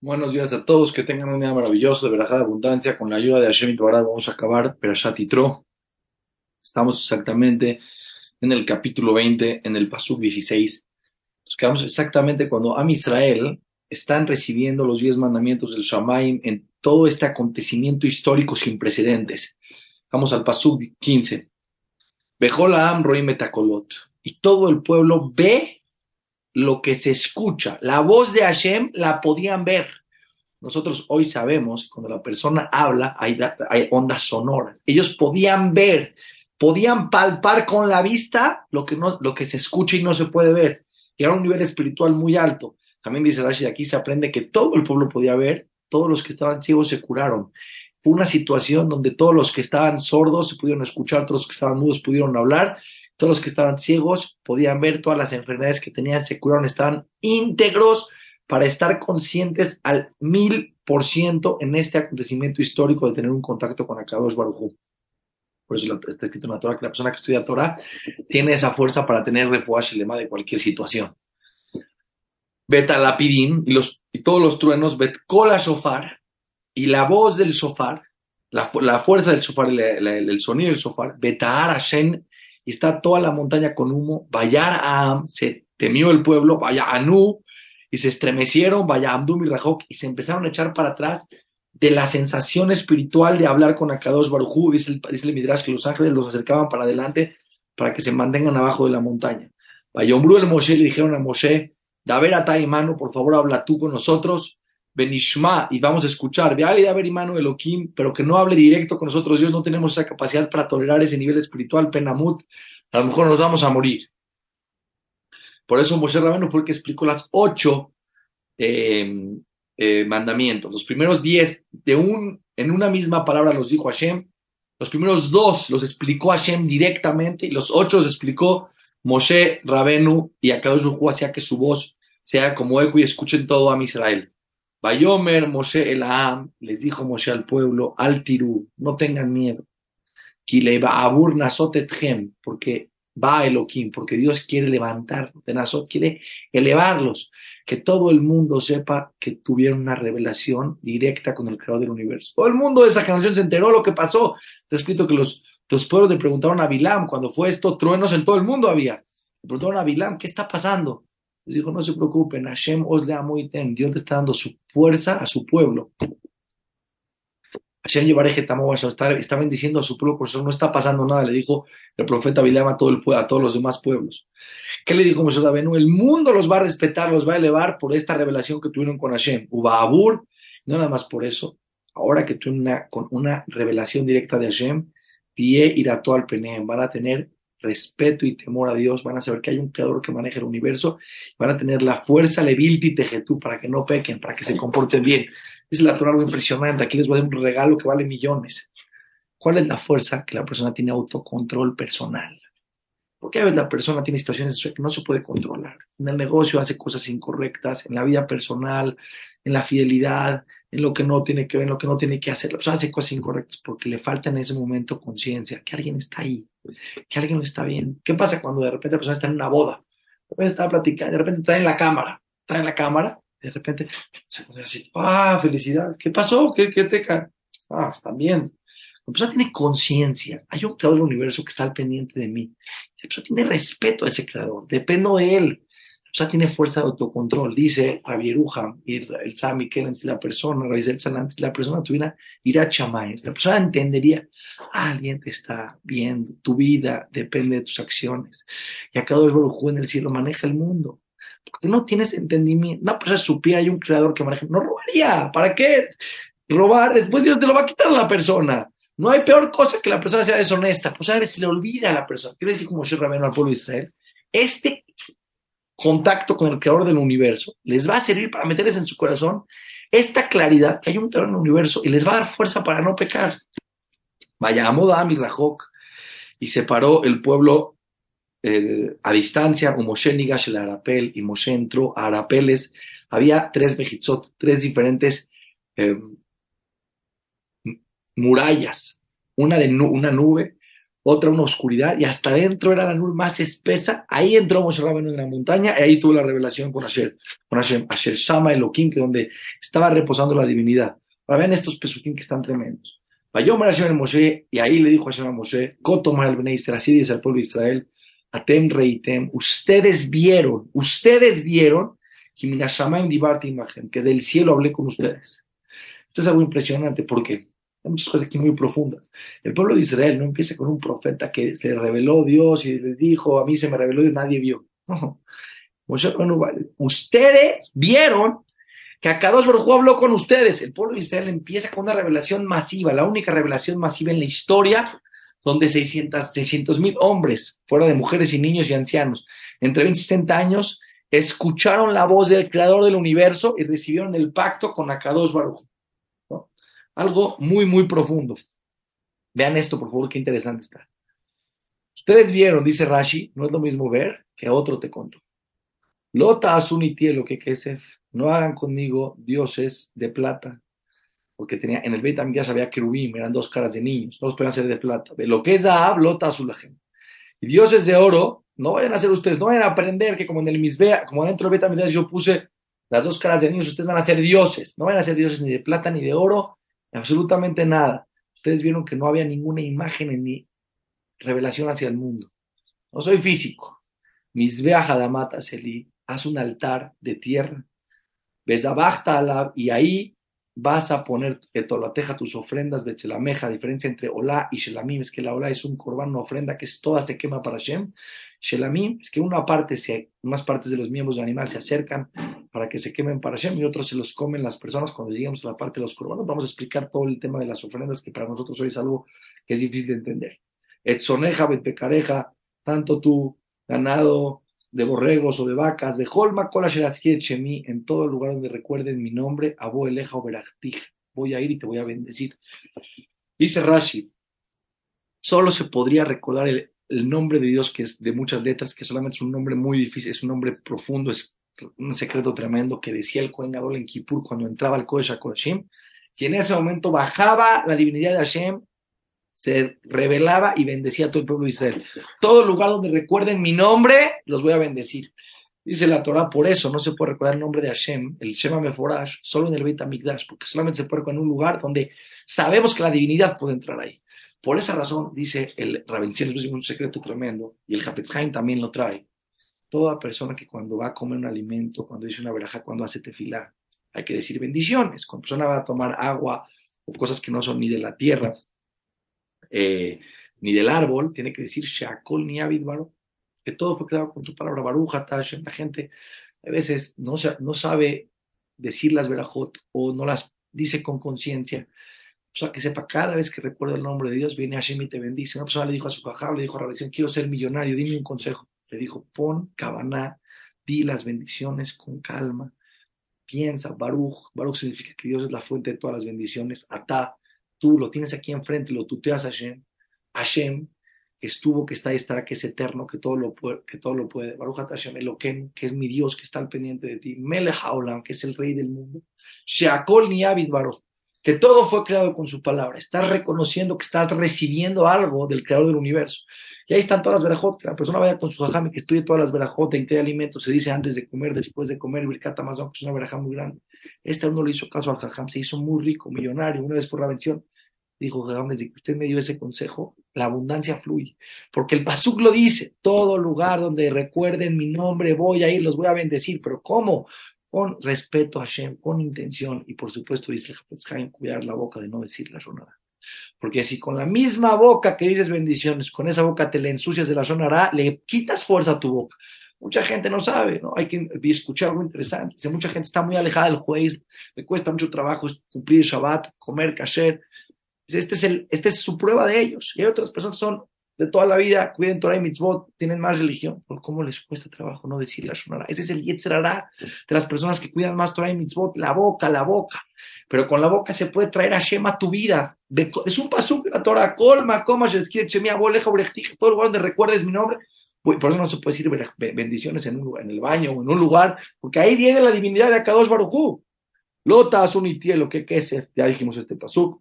Buenos días a todos, que tengan un día maravilloso, de verdad abundancia. Con la ayuda de Hashem Torah vamos a acabar Perashat Yitro. Estamos exactamente en el capítulo 20, en el Pasuk 16. Nos quedamos exactamente cuando Am Israel están recibiendo los diez mandamientos del Shamaim en todo este acontecimiento histórico sin precedentes. Vamos al Pasuk 15. Bejola Am Roim Metakolot. Y todo el pueblo ve lo que se escucha. La voz de Hashem la podían ver. Nosotros hoy sabemos, cuando la persona habla, hay, hay ondas sonoras. Ellos podían ver, podían palpar con la vista lo que, no, lo que se escucha y no se puede ver. Llegar a un nivel espiritual muy alto. También dice Rashi, aquí se aprende que todo el pueblo podía ver, todos los que estaban ciegos se curaron. Fue una situación donde todos los que estaban sordos se pudieron escuchar, todos los que estaban mudos pudieron hablar todos los que estaban ciegos podían ver todas las enfermedades que tenían, se curaron, estaban íntegros para estar conscientes al mil por ciento en este acontecimiento histórico de tener un contacto con Akadosh Baruj Por eso está escrito en la Torah que la persona que estudia Torah tiene esa fuerza para tener refuash lema de cualquier situación. Beta lapidín y, todos los truenos, bet cola shofar y la voz del shofar, la, la fuerza del shofar, el, el, el, sonido del shofar, beta Hashem y está toda la montaña con humo. Vayar Am, se temió el pueblo, vaya Anu, y se estremecieron, vaya Amdum y Rajok, y se empezaron a echar para atrás de la sensación espiritual de hablar con Akadosh Barujú, dice el, dice el Midrash que los ángeles los acercaban para adelante para que se mantengan abajo de la montaña. Vayombru el Moshe le dijeron a Moshe, Daver a mano, por favor habla tú con nosotros, Benishma, y vamos a escuchar, Elohim, pero que no hable directo con nosotros, Dios no tenemos esa capacidad para tolerar ese nivel espiritual, Penamut, a lo mejor nos vamos a morir. Por eso Moshe Rabenu fue el que explicó las ocho eh, eh, mandamientos. Los primeros diez de un, en una misma palabra los dijo Hashem. Los primeros dos los explicó Hashem directamente y los ocho los explicó Moshe Rabenu y a cada uno hacía que su voz sea como eco y escuchen todo a Israel. Bayomer Moshe Elaam, les dijo Moshe al pueblo, al tirú, no tengan miedo. Abur Nasotethem, porque va Elohim, porque Dios quiere levantar, de Nasot quiere elevarlos, que todo el mundo sepa que tuvieron una revelación directa con el creador del universo. Todo el mundo de esa generación se enteró lo que pasó. Está escrito que los, los pueblos le preguntaron a Bilam, cuando fue esto, truenos en todo el mundo había. Le preguntaron a Bilam, ¿qué está pasando? Dijo, no se preocupen, Hashem os le amo y ten. Dios le está dando su fuerza a su pueblo. Hashem llevaré está, está bendiciendo a su pueblo, por eso no está pasando nada, le dijo el profeta Bilam a, todo el, a todos los demás pueblos. ¿Qué le dijo Moshe Rabenu? El mundo los va a respetar, los va a elevar por esta revelación que tuvieron con Hashem. Ubaabur, no nada más por eso. Ahora que tuvieron una, con una revelación directa de Hashem, Die Irato al Penem, van a tener respeto y temor a Dios, van a saber que hay un creador que maneja el universo, van a tener la fuerza levilti tejetú para que no pequen, para que se comporten bien. Es la Torah algo impresionante, aquí les voy a dar un regalo que vale millones. ¿Cuál es la fuerza? Que la persona tiene autocontrol personal. Porque a veces la persona tiene situaciones que no se puede controlar. En el negocio hace cosas incorrectas, en la vida personal, en la fidelidad, en lo que no tiene que ver, en lo que no tiene que hacer. La persona hace cosas incorrectas porque le falta en ese momento conciencia, que alguien está ahí, que alguien lo está viendo. ¿Qué pasa cuando de repente la persona está en una boda? De repente está platicando, de repente está en la cámara, está en la cámara, de repente se pone así, ah, felicidad, ¿qué pasó? ¿Qué, qué te cae? Ah, están bien. La persona tiene conciencia, hay un creador del universo que está al pendiente de mí. La persona tiene respeto a ese creador, dependo de él. O sea, tiene fuerza de autocontrol. Dice Javier y el Sami Kellen, si la persona, el Salam, si la persona tuviera ir a Chamay, la persona entendería, alguien te está viendo, tu vida depende de tus acciones. Y acá dos en el cielo maneja el mundo. Porque no tienes entendimiento. Una persona supiera, hay un creador que maneja, no robaría. ¿Para qué? Robar, después Dios te lo va a quitar a la persona. No hay peor cosa que la persona sea deshonesta. Pues a veces se le olvida a la persona. ¿Qué le como Moshe Rabeno al pueblo de Israel? Este contacto con el creador del universo, les va a servir para meterles en su corazón esta claridad que hay un creador en el universo y les va a dar fuerza para no pecar. Vaya, Amodam y Rajok, y separó el pueblo eh, a distancia, o Moshe Nigash el Arapel, y Moshe entró a Arapeles. Había tres mejitzot, tres diferentes eh, murallas, una de una nube, otra una oscuridad, y hasta adentro era la nube más espesa. Ahí entró Moshe Rabbeinu en la montaña, y ahí tuvo la revelación con Asher, con Asher, Asher Shama Elohim, que donde estaba reposando la divinidad. Ahora vean estos pesuquín que están tremendos. Vayomer Hashem el Moshe, y ahí le dijo Hashem a Moshe, Kotomar el Bnei así dice el pueblo de Israel, Atem Reitem, ustedes vieron, ustedes vieron, que del cielo hablé con ustedes. Esto es algo impresionante porque muchas cosas aquí muy profundas. El pueblo de Israel no empieza con un profeta que se reveló Dios y les dijo, a mí se me reveló y nadie vio. No. Ustedes vieron que Akadosh Baruj habló con ustedes. El pueblo de Israel empieza con una revelación masiva, la única revelación masiva en la historia, donde 600 mil hombres, fuera de mujeres y niños y ancianos, entre 20 y 60 años, escucharon la voz del creador del universo y recibieron el pacto con Akadosh Baruj. Algo muy, muy profundo. Vean esto, por favor, qué interesante está. Ustedes vieron, dice Rashi, no es lo mismo ver que otro te contó. Lota asuniti lo que Kesef, no hagan conmigo dioses de plata, porque tenía, en el Beit ya había querubim, eran dos caras de niños, no los podían ser de plata. De lo que es Zaab, Lota Azulajem. Y dioses de oro, no vayan a hacer ustedes, no vayan a aprender que como en el Misbea, como dentro del Beit yo puse las dos caras de niños, ustedes van a ser dioses, no van a ser dioses ni de plata ni de oro, absolutamente nada. Ustedes vieron que no había ninguna imagen ni revelación hacia el mundo. No soy físico. Misbea Hadamata Seli, haz un altar de tierra y ahí vas a poner etolateja tus ofrendas, bechelameja, la diferencia entre olá y shelamim es que la olá es un corbán, una ofrenda que es, toda se quema para Shem. Shelamim es que una parte, se, unas partes de los miembros del animal se acercan para que se quemen para Shem y otros se los comen las personas cuando lleguemos a la parte de los corbanos. Vamos a explicar todo el tema de las ofrendas que para nosotros hoy es algo que es difícil de entender. Etzoneja, betpecareja, tanto tu ganado, de borregos o de vacas, de Holma, Chemi, en todo lugar donde recuerden mi nombre, Abo Eleja o Voy a ir y te voy a bendecir. Dice Rashi, solo se podría recordar el, nombre de Dios, que es de muchas letras, que solamente es un nombre muy difícil, es un nombre profundo, es un secreto tremendo que decía el Kohen Gadol en Kippur cuando entraba al Kodesh HaKodeshim, y en ese momento bajaba la divinidad de Hashem se revelaba y bendecía a todo el pueblo de Israel. Todo lugar donde recuerden mi nombre, los voy a bendecir. Dice la Torah, por eso no se puede recordar el nombre de Hashem, el Shema Meforash, solo en el Beit HaMikdash, porque solamente se puede recordar en un lugar donde sabemos que la divinidad puede entrar ahí. Por esa razón, dice el Ravenciel, es un secreto tremendo, y el Hafetz también lo trae. Toda persona que cuando va a comer un alimento, cuando dice una veraja, cuando hace tefilá, hay que decir bendiciones. Cuando persona va a tomar agua o cosas que no son ni de la tierra, eh, ni del árbol, tiene que decir Sheakol ni Baro, que todo fue creado con tu palabra Baruja, Tashem. La gente a veces no, no sabe decir las verajot o no las dice con conciencia. O sea, que sepa, cada vez que recuerda el nombre de Dios, viene Hashem y te bendice. Una persona le dijo a su cajá, le dijo a Rabbi, quiero ser millonario, dime un consejo. Le dijo, pon cabaná, di las bendiciones con calma, piensa, Baruch. Baruch significa que Dios es la fuente de todas las bendiciones. Atá, tú lo tienes aquí enfrente, lo tuteas a Hashem. Hashem estuvo, que está y estará, que es eterno, que todo lo puede, que todo lo puede. Baruch Hashem Eloquem, que es mi Dios, que está al pendiente de ti. Melech Haolam, que es el rey del mundo. Sheakol ni Abid Baruch, que todo fue creado con su palabra. Estás reconociendo que estás recibiendo algo del creador del universo. Y ahí están todas las verajot. La persona vaya con su jajam que estudie todas las verajot, en qué alimentos se dice antes de comer, después de comer, birkata más que es una verajá muy grande. Este uno le hizo caso al jajam, se hizo muy rico, millonario, una vez por la mención. Dijo jajam, desde que usted me dio ese consejo, la abundancia fluye. Porque el Pasuk lo dice, todo lugar donde recuerden mi nombre voy a ir, los voy a bendecir. Pero ¿cómo? Con respeto a Hashem, con intención y por supuesto dice el cuidar la boca de no decir la sonada. Porque si con la misma boca que dices bendiciones, con esa boca te le ensucias de la zona le quitas fuerza a tu boca. Mucha gente no sabe, ¿no? Hay que escuchar algo interesante. Mucha gente está muy alejada del juez, le cuesta mucho trabajo cumplir Shabbat, comer kasher. Este es, el, este es su prueba de ellos. Y hay otras personas que son de toda la vida, cuiden Torah y mitzvot, tienen más religión. ¿Por cómo les cuesta trabajo no decir la Shonara? Ese es el Yetzerara de las personas que cuidan más Torah y mitzvot, la boca, la boca. Pero con la boca se puede traer a Shema tu vida. Es un pasuk de la Torah. Colma, coma, Shemia, Boleja, todo lugar donde recuerdes mi nombre. Por eso no se puede decir bendiciones en, un, en el baño o en un lugar, porque ahí viene la divinidad de Akadosh Barujú. Lota, Asunitiel, lo que es, ya dijimos este pasuk.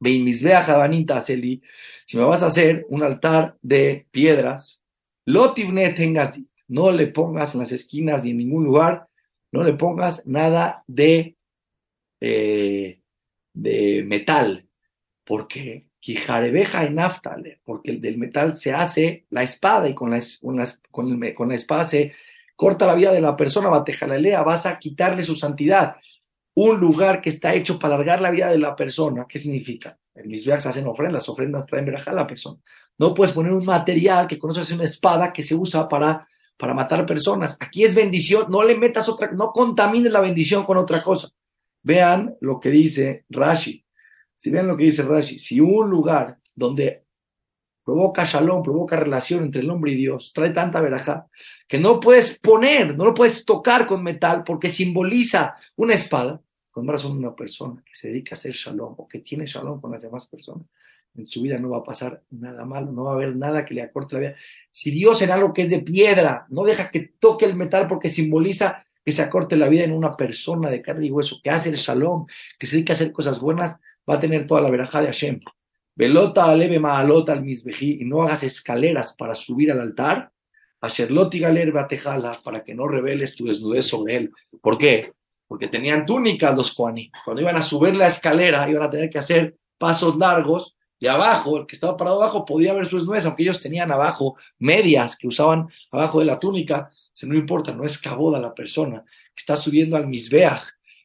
Vein misbea jabanita aseli, si me vas a hacer un altar de piedras, lotibne tengas, no le pongas en las esquinas ni en ningún lugar, no le pongas nada de, eh, de metal, porque quijarebeja y naftale, porque del metal se hace la espada y con la, con con, con la espada se corta la vida de la persona, batejalalea, vas a quitarle su santidad un lugar que está hecho para alargar la vida de la persona, ¿qué significa? En mis viajes hacen ofrendas, ofrendas traen verajá a la persona. No puedes poner un material que conoces una espada que se usa para, para matar personas. Aquí es bendición, no le metas otra, no contamines la bendición con otra cosa. Vean lo que dice Rashi. Si ven lo que dice Rashi, si un lugar donde provoca shalom, provoca relación entre el hombre y Dios, trae tanta verajá, que no puedes poner, no lo puedes tocar con metal porque simboliza una espada, con más razón una persona que se dedica a hacer shalom o que tiene shalom con las demás personas, en su vida no va a pasar nada malo, no va a haber nada que le acorte la vida. Si Dios en algo que es de piedra no deja que toque el metal porque simboliza que se acorte la vida en una persona de carne y hueso, que hace el shalom, que se dedica a hacer cosas buenas, va a tener toda la verajá de Hashem. Velota aleve maalota al misbejí, y no hagas escaleras para subir al altar, Asherloti galer batejala, para que no reveles tu desnudez sobre él. ¿Por qué? Porque tenían túnicas los Koaní. Cuando iban a subir la escalera, iban a tener que hacer pasos largos, y abajo, el que estaba parado abajo, podía ver su desnudez, aunque ellos tenían abajo medias que usaban abajo de la túnica, se no importa, no es caboda la persona que está subiendo al misbeach,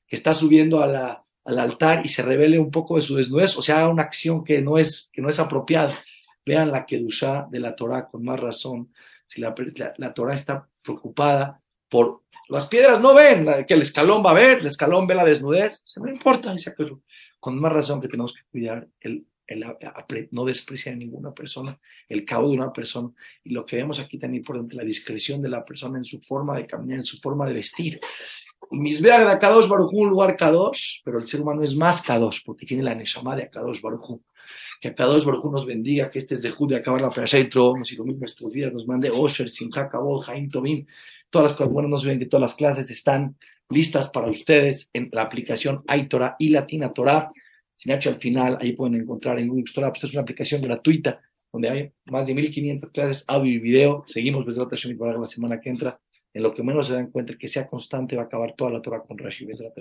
que está subiendo a la, al altar y se revele un poco de su desnudez, o sea, una acción que no es, que no es apropiada. Vean la Kedushá de la Torah con más razón. Si la, la, Torah está preocupada por las piedras, no ven que el escalón va a ver, el escalón ve la desnudez, no importa, dice con más razón que tenemos que cuidar el, no despreciar a ninguna persona, el cabo de una persona. Y lo que vemos aquí también importante, la discreción de la persona en su forma de caminar, en su forma de vestir. Misbeach de Akadosh Baruj un lugar Kadosh, pero el ser humano es más Kadosh porque tiene la Neshama de Akadosh Baruj Que Akadosh Baruj nos bendiga, que este es de Jud de acabar la Perasha y nos ilumine nuestras vidas, nos mande Osher, Simcha, Kabod, Haim, Tobim. Todas las cosas buenas nos ven que todas las clases están listas para ustedes en la aplicación iTorah y Latina Torah. Sin H al final, ahí pueden encontrar en Google Store. Esta es una aplicación gratuita donde hay más de 1500 clases, audio y video. Seguimos desde la la semana que entra en lo que menos se dan cuenta que sea constante va a acabar toda la Torah con Rashi, la